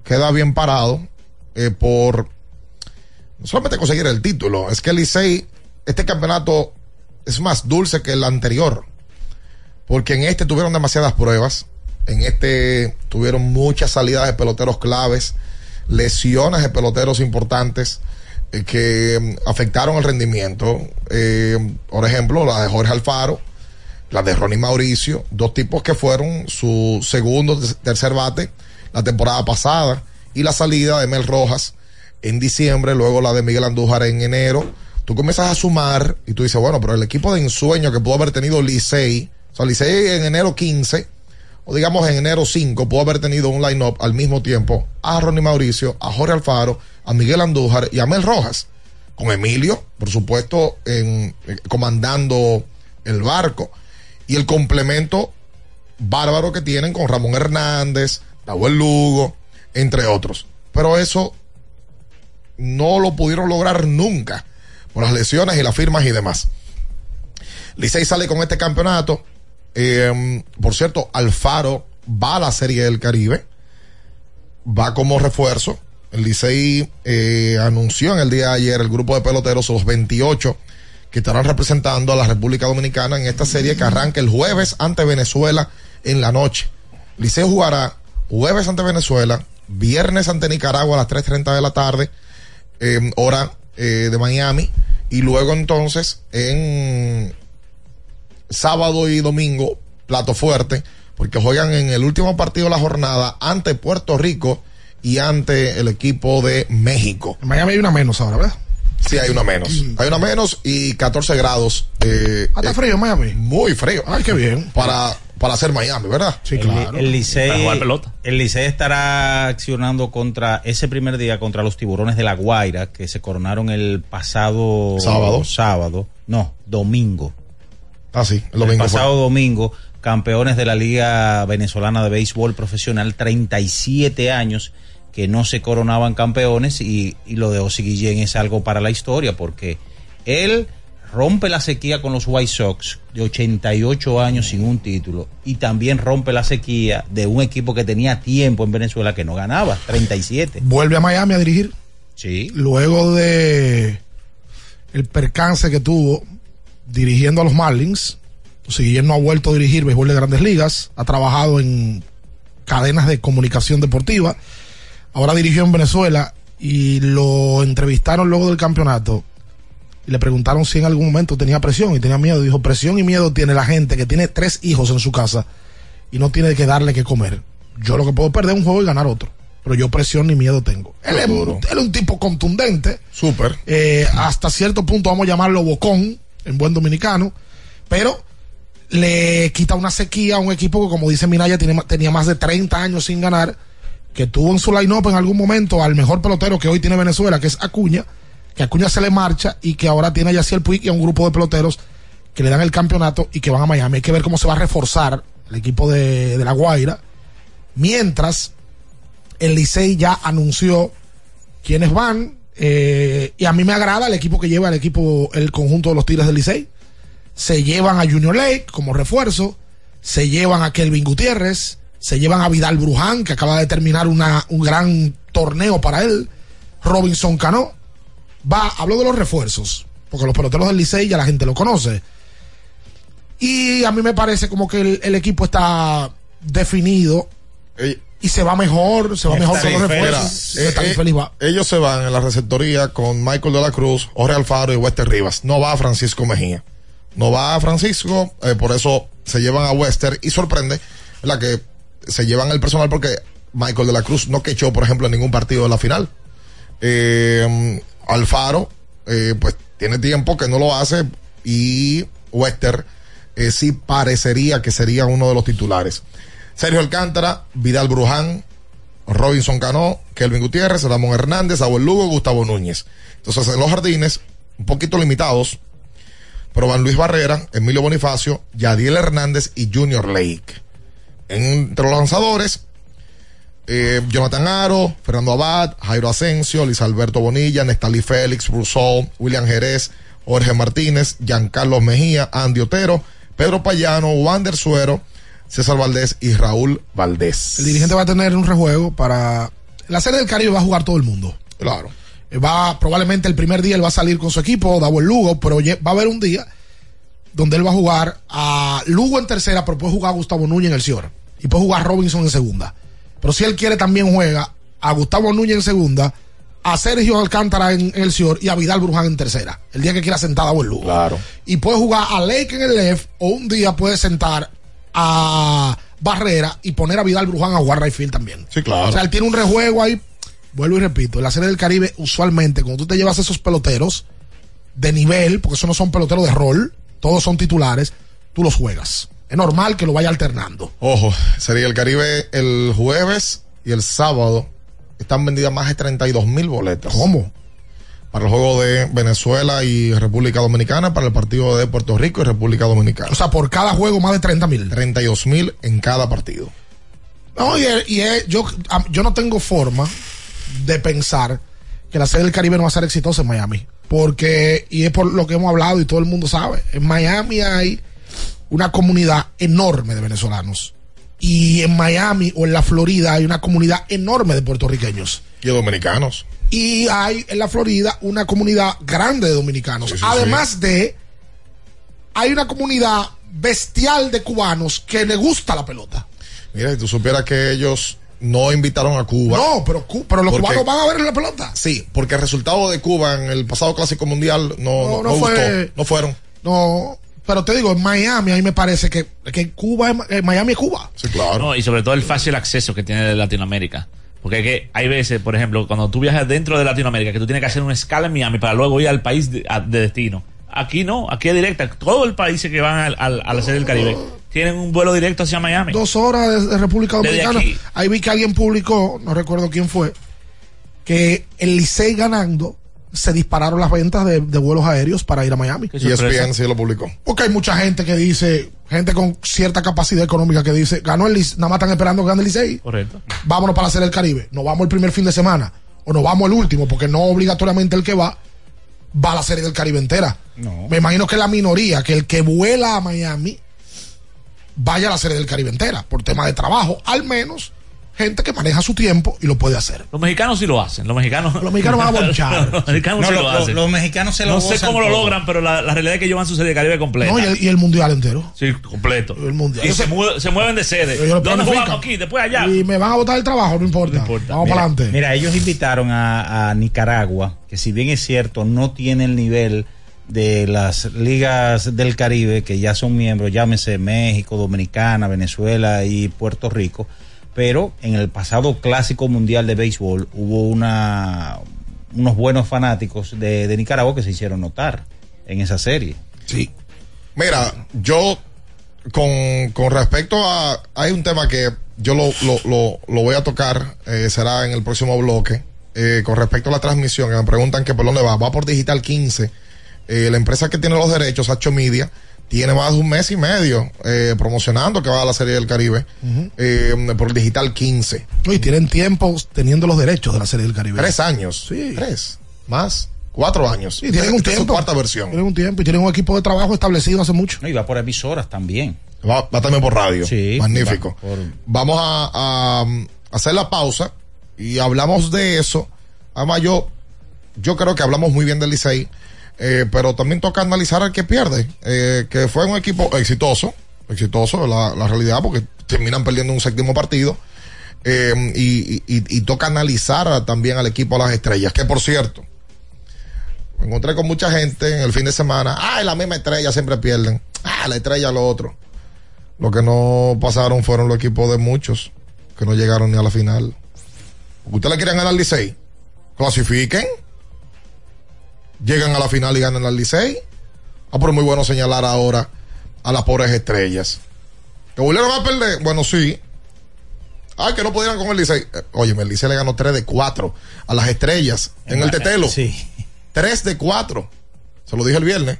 queda bien parado eh, por no solamente conseguir el título, es que Licey, este campeonato es más dulce que el anterior, porque en este tuvieron demasiadas pruebas, en este tuvieron muchas salidas de peloteros claves, lesiones de peloteros importantes eh, que mm, afectaron el rendimiento, eh, por ejemplo, la de Jorge Alfaro, la de Ronnie Mauricio, dos tipos que fueron su segundo, tercer bate la temporada pasada, y la salida de Mel Rojas en diciembre, luego la de Miguel Andújar en enero. Tú comienzas a sumar y tú dices, bueno, pero el equipo de ensueño que pudo haber tenido Licey, o sea, Licey en enero 15, o digamos en enero 5, pudo haber tenido un line-up al mismo tiempo a Ronnie Mauricio, a Jorge Alfaro, a Miguel Andújar y a Mel Rojas. Con Emilio, por supuesto, en, comandando el barco y el complemento bárbaro que tienen con Ramón Hernández, Nahuel Lugo, entre otros. Pero eso no lo pudieron lograr nunca por las lesiones y las firmas y demás. Licey sale con este campeonato. Eh, por cierto, Alfaro va a la Serie del Caribe. Va como refuerzo. El Licey eh, anunció en el día de ayer el grupo de peloteros, los 28 que estarán representando a la República Dominicana en esta serie que arranca el jueves ante Venezuela en la noche. Liceo jugará jueves ante Venezuela, viernes ante Nicaragua a las 3.30 de la tarde, eh, hora eh, de Miami, y luego entonces en sábado y domingo, plato fuerte, porque juegan en el último partido de la jornada ante Puerto Rico y ante el equipo de México. En Miami hay una menos ahora, ¿verdad? Sí, hay una menos. Hay una menos y 14 grados. Eh, Ah, está eh, frío Miami. Muy frío. Ay, qué bien. Para, para hacer Miami, ¿verdad? Sí, El- claro. El, Licey, Para jugar pelota. el Licey estará accionando contra ese primer día contra los tiburones de la Guaira que se coronaron el pasado Sábado. sábado. No, domingo. Ah, sí, el El domingo. fue. pasado domingo, campeones de la Liga Venezolana de Béisbol Profesional, 37 años que no se coronaban campeones y, y lo de Ozzy Guillén es algo para la historia porque él rompe la sequía con los White Sox de 88 años sin un título y también rompe la sequía de un equipo que tenía tiempo en Venezuela que no ganaba, 37. Vuelve a Miami a dirigir. Sí. Luego de el percance que tuvo dirigiendo a los Marlins. Si Guillén no ha vuelto a dirigir béisbol de grandes ligas, ha trabajado en cadenas de comunicación deportiva. Ahora dirigió en Venezuela y lo entrevistaron luego del campeonato y le preguntaron si en algún momento tenía presión y tenía miedo. Dijo, presión y miedo tiene la gente que tiene tres hijos en su casa y no tiene que darle que comer. Yo lo que puedo es perder un juego y ganar otro. Pero yo presión ni miedo tengo. Él es, él es un tipo contundente. Súper. Eh, hasta cierto punto vamos a llamarlo bocón, en buen dominicano. Pero le quita una sequía a un equipo que, como dice Minaya, tiene, tenía más de 30 años sin ganar. Que tuvo en su line-up en algún momento al mejor pelotero que hoy tiene Venezuela, que es Acuña. Que Acuña se le marcha y que ahora tiene a Yaciel Puig y a un grupo de peloteros que le dan el campeonato y que van a Miami. Hay que ver cómo se va a reforzar el equipo de, de La Guaira. Mientras el Licey ya anunció quiénes van. eh, y a mí me agrada el equipo que lleva el equipo, el conjunto de los Tigres del Licey. Se llevan a Junior Lake como refuerzo. Se llevan a Kelvin Gutiérrez. Se llevan a Vidal Bruján, que acaba de terminar una, un gran torneo para él. Robinson Cano. Va, hablo de los refuerzos. Porque los peloteros del Licey ya la gente lo conoce. Y a mí me parece como que el, el equipo está definido. y se va mejor, se va mejor con los refuerzos. Eh, feliz, eh, va. ellos se van en la receptoría con Michael de la Cruz, Jorge Alfaro y Wester Rivas. No va Francisco Mejía. No va Francisco, eh, por eso se llevan a Wester y sorprende la que se llevan el personal porque Michael de la Cruz no quechó, por ejemplo, en ningún partido de la final. Eh, Alfaro, eh, pues tiene tiempo que no lo hace y Wester eh, sí parecería que sería uno de los titulares. Sergio Alcántara, Vidal Bruján, Robinson Cano, Kelvin Gutiérrez, Ramón Hernández, Abuel Lugo, Gustavo Núñez. Entonces en los jardines, un poquito limitados, pero van Luis Barrera, Emilio Bonifacio, Yadiel Hernández y Junior Lake. Entre los lanzadores, eh, Jonathan Aro, Fernando Abad, Jairo Asensio, Luis Alberto Bonilla, Nestalí Félix, Rousseau, William Jerez, Jorge Martínez, Giancarlos Mejía, Andy Otero, Pedro Payano, Wander Suero, César Valdés y Raúl Valdés. El dirigente va a tener un rejuego para. La serie del Caribe va a jugar todo el mundo. Claro. Eh, Va, probablemente el primer día él va a salir con su equipo, Davo el Lugo, pero va a haber un día donde él va a jugar a Lugo en tercera, pero puede jugar a Gustavo Núñez en el Cior. Y puede jugar a Robinson en segunda. Pero si él quiere, también juega a Gustavo Núñez en segunda, a Sergio Alcántara en, en el Cior y a Vidal Bruján en tercera. El día que quiera sentar a Davo el Lugo. Claro. Y puede jugar a Lake en el left, o un día puede sentar a Barrera y poner a Vidal Bruján a jugar right field también. Sí, claro. O sea, él tiene un rejuego ahí. Vuelvo y repito, en la serie del Caribe, usualmente, cuando tú te llevas esos peloteros de nivel, porque esos no son peloteros de rol, todos son titulares, tú los juegas. Es normal que lo vaya alternando. Ojo, sería el Caribe el jueves y el sábado. Están vendidas más de 32 mil boletas. ¿Cómo? Para el juego de Venezuela y República Dominicana, para el partido de Puerto Rico y República Dominicana. O sea, por cada juego más de 30 mil. 32 mil en cada partido. No, y, yo, yo no tengo forma de pensar que la serie del Caribe no va a ser exitosa en Miami. Porque, y es por lo que hemos hablado y todo el mundo sabe, en Miami hay una comunidad enorme de venezolanos. Y en Miami o en la Florida hay una comunidad enorme de puertorriqueños. Y de dominicanos. Y hay en la Florida una comunidad grande de dominicanos. Sí, sí, Además de, hay una comunidad bestial de cubanos que le gusta la pelota. Mira, si tú supieras que ellos no invitaron a Cuba. No, pero, pero los Porque- cubanos van a ver la pelota. Sí, porque el resultado de Cuba en el pasado Clásico Mundial no, No, no, no no fue- gustó. No fueron. No, pero te digo, en Miami, ahí me parece que, que Cuba, es- eh, Miami es Cuba. Sí, claro. No, y sobre todo el fácil acceso que tiene de Latinoamérica. Porque hay, que, hay veces, por ejemplo, cuando tú viajas dentro de Latinoamérica, que tú tienes que hacer una escala en Miami para luego ir al país de, a- de destino. Aquí no, aquí es directa. Todos los países que van al- al- a la serie del Caribe tienen un vuelo directo hacia Miami. Dos horas de, de República Dominicana. aquí. Ahí vi que alguien publicó, no recuerdo quién fue, que el Licey ganando se dispararon las ventas de, de vuelos aéreos para ir a Miami. Y ESPN sí lo publicó. Porque hay mucha gente que dice, gente con cierta capacidad económica que dice, ganó el Licey, nada más están esperando que gane el Licey. Correcto. Vámonos para hacer el Caribe. Nos vamos el primer fin de semana. O nos vamos el último, porque no obligatoriamente el que va va a la serie del Caribe entera. No. Me imagino que la minoría, que el que vuela a Miami vaya a la serie del Caribe entera, por tema de trabajo, al menos gente que maneja su tiempo y lo puede hacer. Los mexicanos sí lo hacen. Los mexicanos, Los mexicanos van a bonchar. los mexicanos No, sí lo- hacen. los mexicanos se lo No sé cómo lo logran, pero la, la realidad es que ellos van su serie de Caribe completa. No, y, el, y el mundial entero. Sí, completo. El mundial. Y se, sé- mue- se mueven de sede. ¿Dónde jugamos aquí? Después allá. Y me van a botar el trabajo, no importa. Vamos para Mira, adelante. mira, ellos invitaron a, a Nicaragua, que si bien es cierto, no tiene el nivel de las ligas del Caribe, que ya son miembros, llámese México, Dominicana, Venezuela y Puerto Rico, pero en el pasado clásico mundial de béisbol hubo una unos buenos fanáticos de, Nicaragua que se hicieron notar en esa serie. Sí. Mira, yo con, con respecto a... Hay un tema que yo lo, lo, lo, lo voy a tocar, eh, será en el próximo bloque, eh, con respecto a la transmisión, que me preguntan que por dónde va. Va por Digital 15. Eh, la empresa que tiene los derechos, Hacho Media, tiene más de un mes y medio eh, promocionando que va a la Serie del Caribe eh, por Digital 15. No, y tienen tiempo teniendo los derechos de la serie del Caribe. Tres años. Sí. Tres. Más. Cuatro años. Sí, tienen un su tiempo. cuarta versión. Tienen un tiempo y tienen un equipo de trabajo establecido hace mucho. No, y va por emisoras también. Va, va también por radio. Sí, Magnífico. va por- Vamos a, a, um, hacer la pausa y hablamos de eso. Además, yo, yo creo que hablamos muy bien del Licey, eh, pero también toca analizar al que pierde, eh, que fue un equipo exitoso, exitoso, la, realidad, porque terminan perdiendo un séptimo partido. eh, y, toca analizar también al equipo a las estrellas, que por cierto, me encontré con mucha gente en el fin de semana. Ah, la misma estrella siempre pierden. Ah, la estrella lo otro. Lo que no pasaron fueron los equipos de muchos que no llegaron ni a la final. ¿Ustedes le quieren ganar al Licey? Clasifiquen. Llegan a la final y ganan al Licey. Ah, pero es muy bueno señalar ahora a las pobres estrellas. ¿Que volvieron a perder? Bueno, sí. Ah, que no pudieran con el Licey. Eh, Oye, el Licey le ganó 3 de 4 a las estrellas en, el Tetelo. Sí. 3 de 4. Se lo dije el viernes.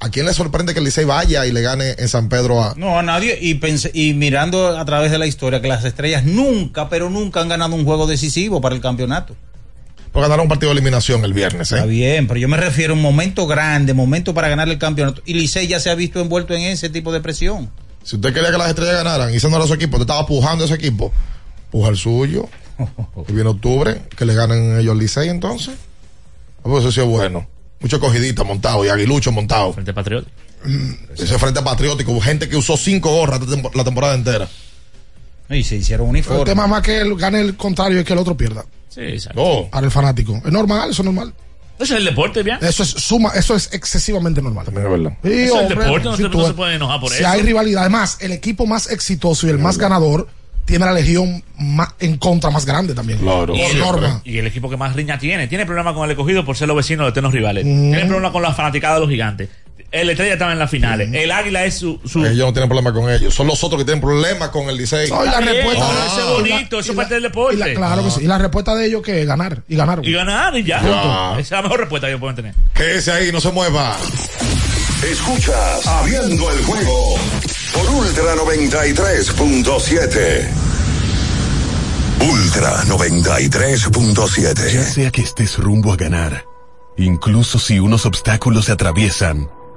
¿A quién le sorprende que el Licey vaya y le gane en San Pedro a... No, a nadie. Y, pensé, y mirando a través de la historia que las estrellas nunca, pero nunca han ganado un juego decisivo para el campeonato. Porque ganaron un partido de eliminación el viernes, Está ¿eh? bien, pero yo me refiero a un momento grande, momento para ganar el campeonato. Y Licey ya se ha visto envuelto en ese tipo de presión. Si usted quería que las estrellas ganaran y ese no era su equipo, usted estaba pujando ese equipo, puja el suyo. Y viene octubre, que le ganen ellos al Licey entonces. Ah, Pues eso sí es bueno. Mucho cogidita montado y aguilucho montado. Frente Patriótico. Ese frente patriótico, gente que usó cinco gorras la tempo- la temporada entera. Y se hicieron El uniformes. tema más que él gane el contrario es que el otro pierda. Sí, exacto. Oh, Para el fanático. Es normal, eso es normal. Eso es el deporte, bien. Eso es suma, eso es excesivamente normal. también es verdad. Sí, Eso es el deporte, no si se- tú- no se puede enojar por si eso. hay rivalidad, además, el equipo más exitoso y el más ganador tiene la legión más, en contra más grande también. Claro. Y el, norma. y el equipo que más riña tiene. Tiene problemas con el escogido por ser los vecinos de eternos rivales. Tiene problemas con la fanaticada de los gigantes. El Estrella estaba en las finales. El Águila es su. su Ellos no tienen problema con ellos. Son los otros que tienen problemas con el Licey. No, y la respuesta pero de la- bonito, eso es la- parte del deporte. y la- claro que sí. Y la respuesta de ellos que ganar. Y ganaron. y ganar y ya. Ya. Esa es la mejor respuesta que ellos pueden tener. Quédese ahí, no se mueva. Escuchas Abriendo el juego por Ultra 93.7. Ultra 93.7. Ya sea que estés rumbo a ganar, incluso si unos obstáculos se atraviesan,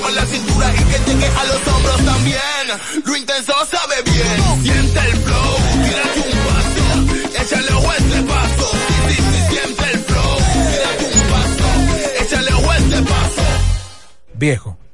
Mueva la cintura y que llegue a los hombros también. Lo intenso sabe bien. Siente el flow. Tírate un paso. Échale ojo este paso. Sí, sí, siente el flow. Tírate un paso. Échale ojo este paso. Viejo,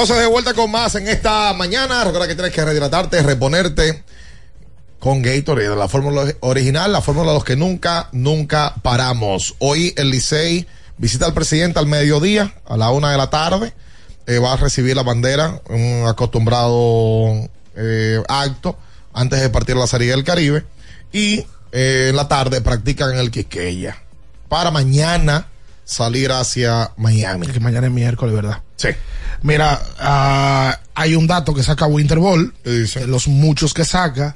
entonces de vuelta con más en esta mañana. Recuerda que tienes que rehidratarte, reponerte con Gatorade, la fórmula original, la fórmula de los que nunca, nunca paramos. Hoy el Licey visita al presidente al mediodía, a la una de la tarde. Eh, va a recibir la bandera, un acostumbrado eh, acto antes de partir la Serie del Caribe. Y eh, en la tarde practican en el Quisqueya. Para mañana salir hacia Miami. Que mañana es miércoles, ¿verdad? Sí. Mira, ah, hay un dato que saca Winter Ball, de los muchos que saca.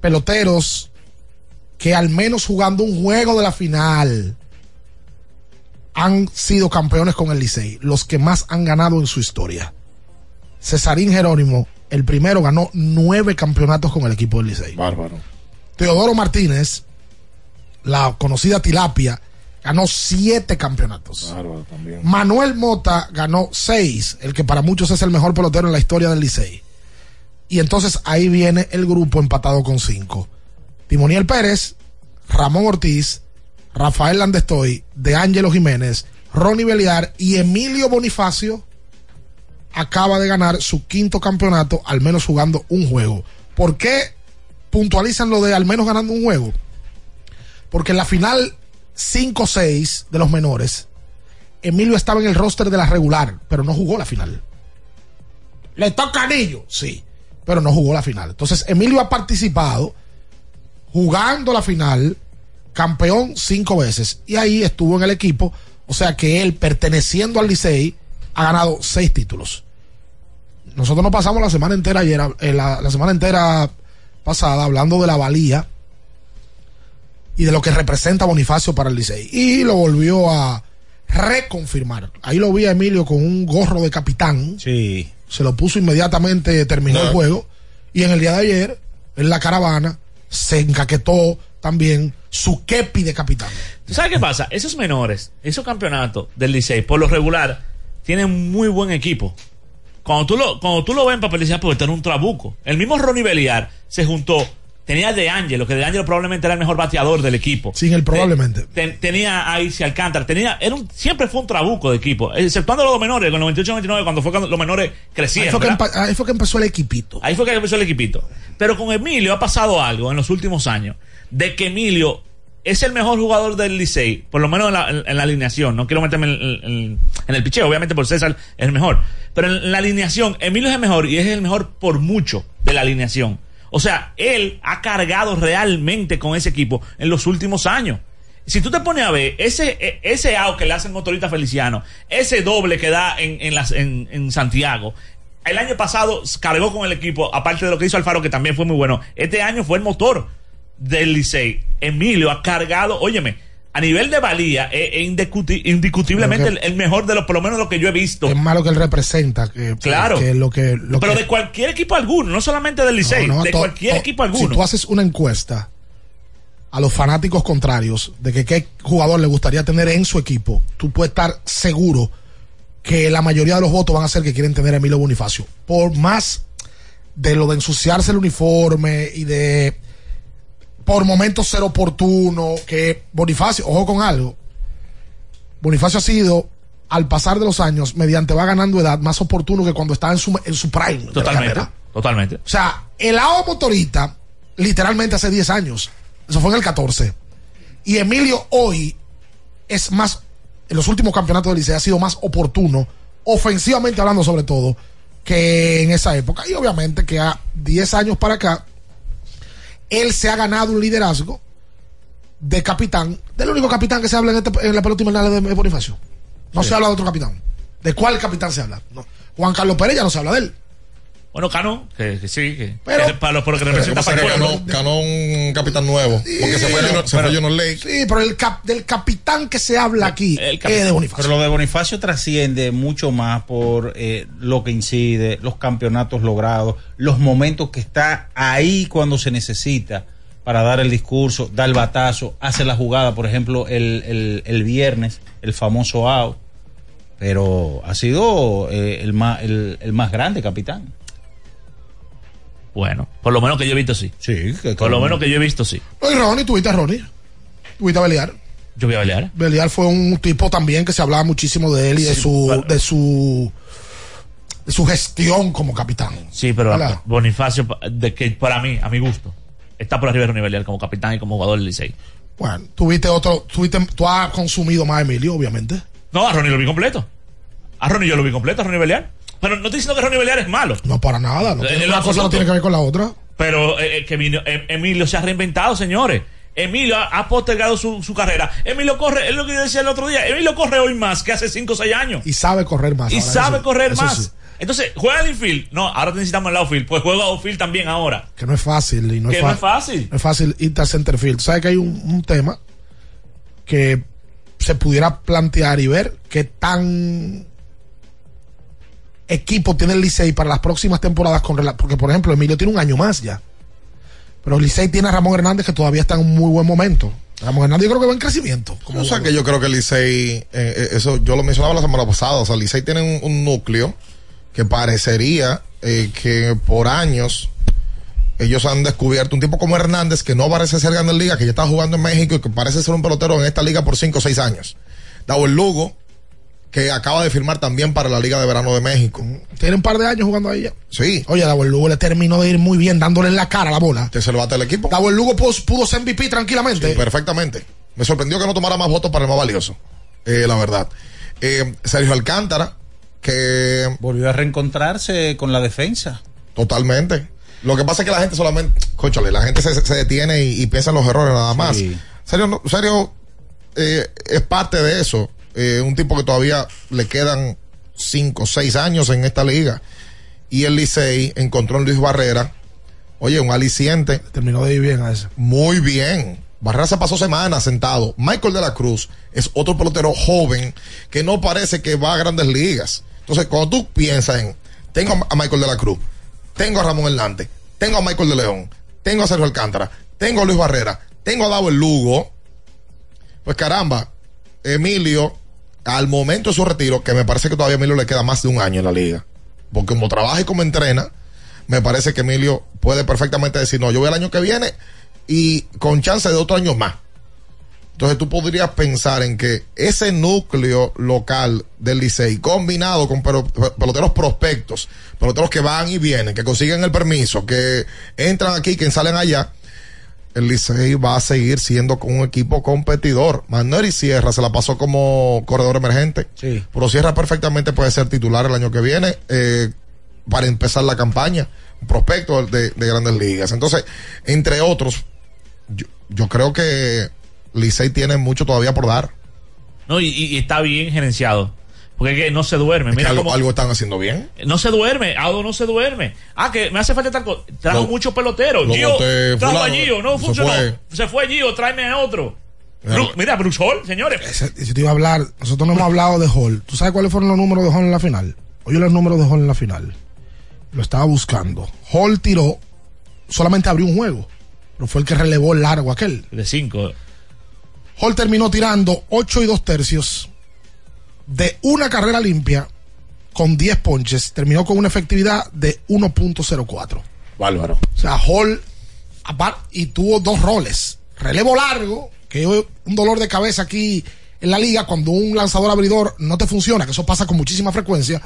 Peloteros que al menos jugando un juego de la final han sido campeones con el Licey, los que más han ganado en su historia. Cesarín Jerónimo, el primero, ganó nueve campeonatos con el equipo del Licey. Bárbaro. Teodoro Martínez, la conocida Tilapia, ganó siete campeonatos. También. Manuel Mota ganó seis, el que para muchos es el mejor pelotero en la historia del Licey. Y entonces ahí viene el grupo empatado con cinco. Timoniel Pérez, Ramón Ortiz, Rafael Landestoy, De Ángelo Jiménez, Ronnie Beliar y Emilio Bonifacio acaba de ganar su quinto campeonato, al menos jugando un juego. ¿Por qué puntualizan lo de al menos ganando un juego? Porque en la final 5-6 de los menores, Emilio estaba en el roster de la regular, pero no jugó la final. ¿Le toca anillo? Sí. pero no jugó la final. Entonces, Emilio ha participado jugando la final, campeón cinco veces, y ahí estuvo en el equipo, o sea que él, perteneciendo al Licey, ha ganado seis títulos. Nosotros nos pasamos la semana entera ayer, eh, la, la semana entera pasada, hablando de la valía y de lo que representa Bonifacio para el Licey. Y lo volvió a reconfirmar. Ahí lo vi a Emilio con un gorro de capitán. Sí. Se lo puso inmediatamente, terminó el juego. Y en el día de ayer, en la caravana, se encaquetó también su kepi de capitán. ¿Tú sabes qué pasa? Esos menores, esos campeonatos del Licey, por lo regular, tienen muy buen equipo. Cuando tú lo, cuando tú lo ves en papel, decías, pues este era un trabuco. El mismo Ronnie Beliar se juntó. Tenía De Angelo, que De Angelo probablemente era el mejor bateador del equipo. Sin el probablemente. Ten- tenía a Isi Alcántara, tenía, era un- siempre fue un trabuco de equipo, exceptuando los dos menores, con 98-99, cuando fue cuando los menores Ahí crecieron. fue, que ¿verdad? empa- ahí fue que empezó el equipito. Ahí fue que empezó el equipito. Pero con Emilio ha pasado algo en los últimos años, de que Emilio es el mejor jugador del Licey, por lo menos en la, en la alineación. No quiero meterme en, en- en el picheo, obviamente por César es el mejor. Pero en la alineación, Emilio es el mejor y es el mejor por mucho de la alineación. O sea, él ha cargado realmente con ese equipo en los últimos años. Si tú te pones a ver ese, e- ese que le hace el motorista Feliciano, ese doble que da en, en, las, en, en Santiago, el año pasado cargó con el equipo, aparte de lo que hizo Alfaro, que también fue muy bueno. Este año fue el motor del Licey. Emilio ha cargado, óyeme, a nivel de valía, es, es indiscuti- indiscutiblemente el, mejor de los, por lo menos lo que yo he visto. Es malo que él representa. Que, Claro. que lo que, lo Pero que- de cualquier equipo alguno, no solamente del Licey, No, no, de cualquier to- equipo Si alguno. tú haces una encuesta a los fanáticos contrarios de que qué jugador le gustaría tener en su equipo, tú puedes estar seguro que la mayoría de los votos van a ser que quieren tener a Emilio Bonifacio. Por más de lo de ensuciarse el uniforme y de por momentos ser oportuno, que Bonifacio, ojo con algo, Bonifacio ha sido, al pasar de los años, mediante va ganando edad, más oportuno que cuando estaba en su, en su prime. Totalmente, totalmente. O sea, el AO Motorita, literalmente hace 10 años. Eso fue en el 14. Y Emilio hoy es más, en los últimos campeonatos del Liceo ha sido más oportuno, ofensivamente hablando sobre todo, que en esa época. Y obviamente que a 10 años para acá, él se ha ganado un liderazgo de capitán, del único capitán que se habla en, este- en la pelota invernal de Bonifacio. No Sí. se habla de otro capitán. ¿De cuál capitán se habla? No. Juan Carlos Pérez ya no se habla de él. Bueno, Cano, que, que sí, que, Pero- que para los por lo que representa para el pueblo. ganó un capitán nuevo. Porque se fue, se fue Junior Lake. Sí, pero el cap- del capitán que se habla aquí es de Bonifacio. Pero lo de Bonifacio trasciende mucho más por eh, lo que incide, los campeonatos logrados, los momentos que está ahí cuando se necesita para dar el discurso, dar el batazo, hace la jugada, por ejemplo, el, el- el viernes, el famoso out. Pero ha sido eh, el, más, el, el más grande capitán. Bueno, por lo menos que yo he visto sí. Sí, que- Por lo menos que yo he visto sí. No, y Ronnie, tuviste a Ronnie. Tuviste a Beliar. Yo voy a pelear. Beliar fue un tipo también que se hablaba muchísimo de él y de Sí, su, de su de su gestión como capitán. Sí, pero ¿Verdad? Bonifacio, de que para mí, a mi gusto, está por arriba de Ronnie Belial como capitán y como jugador del Licey. Bueno, tuviste otro, tuviste, tú has consumido más a Emilio, obviamente. No, a Ronnie lo vi completo. A Ronnie yo lo vi completo, a Ronnie Belial. Pero no estoy diciendo que Ronnie Belial es malo. No para nada. No Eh, tiene- en lo una cosa no tiene que ver con la otra. Pero eh, eh, que Emilio, eh, Emilio se ha reinventado, señores. Emilio ha, postergado su, su carrera. Emilio corre, es lo que yo decía el otro día. Emilio corre hoy más que hace 5 o 6 años. Y sabe correr más. Y ahora, sabe eso- correr eso más. sí. Entonces, juega el infield. No, ahora necesitamos el outfield. Pues juega outfield también ahora. Que no es fácil. Y no, Que es, no es fácil. No es fácil irte al center field. ¿Sabes que hay un, un tema que se pudiera plantear y ver qué tan equipo tiene el Licey para las próximas temporadas con porque por ejemplo Emilio tiene un año más ya pero el Licey tiene a Ramón Hernández que todavía está en un muy buen momento Ramón Hernández yo creo que va en crecimiento o sea que yo creo que el Licey, eh, eh, eso yo lo mencionaba la semana pasada, o sea, el Licey tiene un, un núcleo que parecería eh, que por años ellos han descubierto un tipo como Hernández que no parece ser grande en liga, que ya está jugando en México y que parece ser un pelotero en esta liga por 5 o 6 años. Dado el Lugo, que acaba de firmar también para la Liga de Verano de México. tiene un par de años jugando ahí ya Sí. oye Dawel Lugo le terminó de ir muy bien dándole en la cara la bola Que se lo bate el equipo. Dawel Lugo pudo, pudo ser MVP tranquilamente Sí, perfectamente. Me sorprendió que no tomara más votos para el más valioso. eh, la verdad. Eh, Sergio Alcántara, que Volvió a reencontrarse con la defensa. totalmente. Lo que pasa es que la gente solamente, cóchale, la gente se, se detiene y, y piensa en los errores nada más. Serio, no- serio, eh, es parte de eso. Eh, un tipo que todavía le quedan cinco, seis años en esta liga. Y el Licey encontró en Luis Barrera, oye, un aliciente. Terminó de ir bien a ese. Muy bien. Barrera se pasó semanas sentado. Michael de la Cruz es otro pelotero joven que no parece que va a grandes ligas. Entonces, cuando tú piensas en, tengo a Michael de la Cruz, tengo a Ramón Hernández, tengo a Michael de León, tengo a Sergio Alcántara, tengo a Luis Barrera, tengo a Davo el Lugo, pues caramba, Emilio, al momento de su retiro, que me parece que todavía a Emilio le queda más de un año en la liga, porque como trabaja y como entrena, me parece que Emilio puede perfectamente decir, no, yo voy el año que viene y con chance de otro año más. Entonces tú podrías pensar en que ese núcleo local del Licey, combinado con peloteros prospectos, peloteros que van y vienen, que consiguen el permiso, que entran aquí, que salen allá, el Licey va a seguir siendo con un equipo competidor. Manuel y Sierra se la pasó como corredor emergente. Sí. Pero Sierra perfectamente puede ser titular el año que viene eh, para empezar la campaña. Un prospecto de, de grandes ligas. Entonces, entre otros, yo, yo creo que Licey tiene mucho todavía por dar. No, y, y está bien gerenciado. Porque no se duerme. Es que Mira algo, están haciendo bien. No se duerme, Aldo no se duerme. Ah, que me hace falta tal cosa. Trajo Lo- muchos peloteros. lo Gio, trajo a Gio, no funcionó. fue. Se fue Gio, tráeme a otro. Bru- mira, Bruce Hall, señores. Ese- Si te iba a hablar, nosotros no hemos hablado de Hall. ¿Tú sabes cuáles fueron los números de Hall en la final? Oye, los números de Hall en la final. Lo estaba buscando. Hall tiró, solamente abrió un juego, pero fue el que relevó el largo aquel. De cinco. Hall terminó tirando 8 y 2 tercios de una carrera limpia con 10 ponches. Terminó con una efectividad de 1.04. Bárbaro. O sea, Hall y tuvo dos roles. Relevo largo, que es un dolor de cabeza aquí en la liga cuando un lanzador abridor no te funciona, que eso pasa con muchísima frecuencia.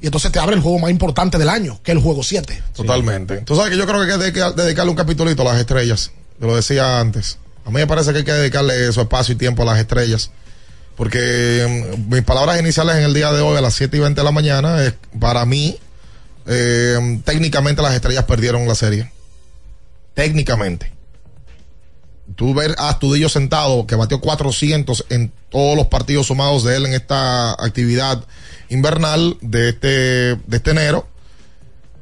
Y entonces te abre el juego más importante del año, que es el juego 7. Totalmente. Tú sabes que yo creo que hay que dedica- dedicarle un capitulito a las estrellas. Te lo decía antes. A mí me parece que hay que dedicarle su espacio y tiempo a las estrellas. Porque mm, mis palabras iniciales en el día de hoy a las 7 y 20 de la mañana es, para mí, eh, técnicamente las estrellas perdieron la serie. Técnicamente. Tú ver a Astudillo sentado, que batió 400 en todos los partidos sumados de él en esta actividad invernal de este, de este enero.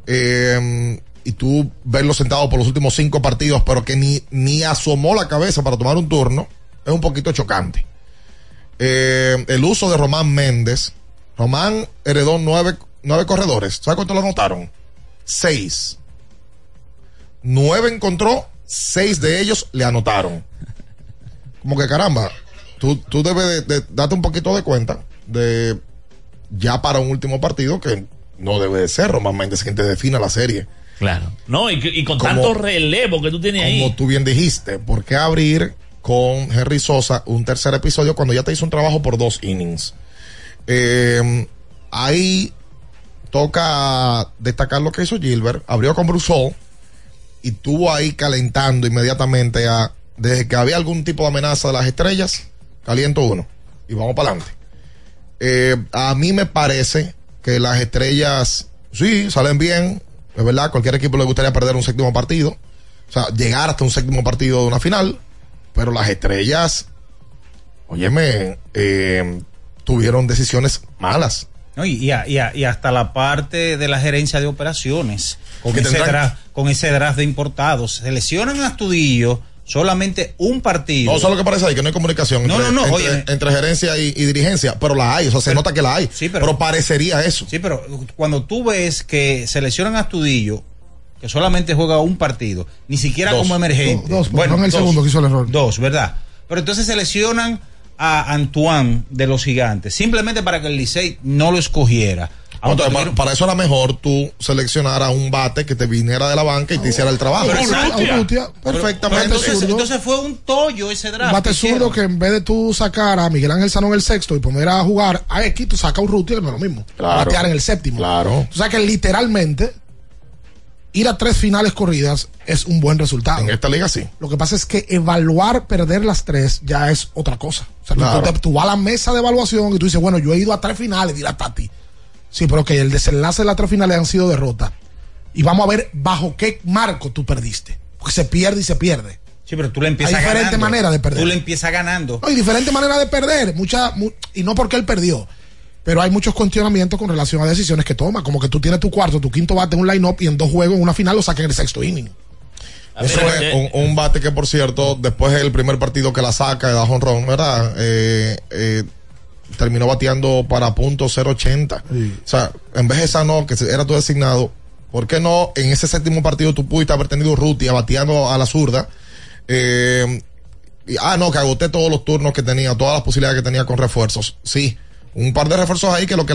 Eh, y tú verlo sentado por los últimos cinco partidos, pero que ni, ni asomó la cabeza para tomar un turno, es un poquito chocante. Eh, el uso de Román Méndez. Román heredó nueve, nueve corredores. ¿Sabes cuánto lo anotaron? Seis. Nueve encontró, seis de ellos le anotaron. Como que caramba, tú, tú debes de, de darte un poquito de cuenta de ya para un último partido que no debe de ser Román Méndez quien te defina la serie. Claro. No, y con Como- tanto relevo que tú tienes ahí. Como tú bien dijiste, ¿por qué abrir con Henry Sosa un tercer episodio cuando ya te hizo un trabajo por dos innings? Eh, ahí toca destacar lo que hizo Gilbert. Abrió con Hall y tuvo ahí calentando inmediatamente a, desde que había algún tipo de amenaza de las estrellas, caliento uno y vamos para adelante. Eh, a mí me parece que las estrellas, sí, salen bien, es verdad, cualquier equipo le gustaría perder un séptimo partido, o sea, llegar hasta un séptimo partido de una final, pero las estrellas, óyeme, eh, tuvieron decisiones malas. No, y, y a- y a- y hasta la parte de la gerencia de operaciones, con ese, draft, con ese draft de importados. Seleccionan a Astudillo solamente un partido. No, eso es lo que parece ahí, que no hay comunicación No, entre, no, no, entre- oye. entre gerencia y, y dirigencia, pero la hay, o sea, se nota que la hay, pero, parecería eso. Sí, pero cuando tú ves que seleccionan a Astudillo, que solamente juega un partido, ni siquiera Dos. como emergente. Do- dos, porque fue en el segundo que hizo el error. Dos, ¿verdad? Pero entonces seleccionan a Antoine de los gigantes, simplemente para que el Licey no lo escogiera. Entonces, para, para eso era mejor tú seleccionar a un bate que te viniera de la banca y te hiciera el trabajo. Pero exacto. Urrutia. Perfectamente. entonces, entonces fue un tollo ese draft. Bate zurdo que en vez de tú sacar a Miguel Ángel Sanón el sexto y poner a jugar a X, tú sacas a Urrutia, no es lo mismo. Claro. Batear en el séptimo. Claro. O sea que literalmente ir a tres finales corridas es un buen resultado. En esta liga sí. Lo que pasa es que evaluar perder las tres ya es otra cosa. O sea, tú- Claro. tú, vas a la mesa de evaluación y tú dices, bueno, yo he ido a tres finales, dile a Tati. Sí, pero que el desenlace de las tres finales han sido derrotas. y vamos a ver bajo qué marco tú perdiste. Porque se pierde y se pierde. Sí, pero tú le empiezas Hay diferentes ganando. maneras de perder. Tú le empiezas ganando. No, hay diferentes maneras de perder, mucha, mu- y no porque él perdió. Pero hay muchos cuestionamientos con relación a decisiones que toma, como que tú tienes tu cuarto, tu quinto bate en un line-up y en dos juegos, en una final, lo saquen en el sexto inning. Eso es un, un bate que, por cierto, después del primer partido que la saca, da honrón, ¿verdad? Eh, eh, terminó bateando para punto 080. O sea, en vez de esa no, que era tu designado, ¿por qué no en ese séptimo partido tú pudiste haber tenido Rutia bateando a la zurda? Eh, y- ah, no, que agoté todos los turnos que tenía, todas las posibilidades que tenía con refuerzos. Sí, un par de refuerzos ahí que lo que lanzaron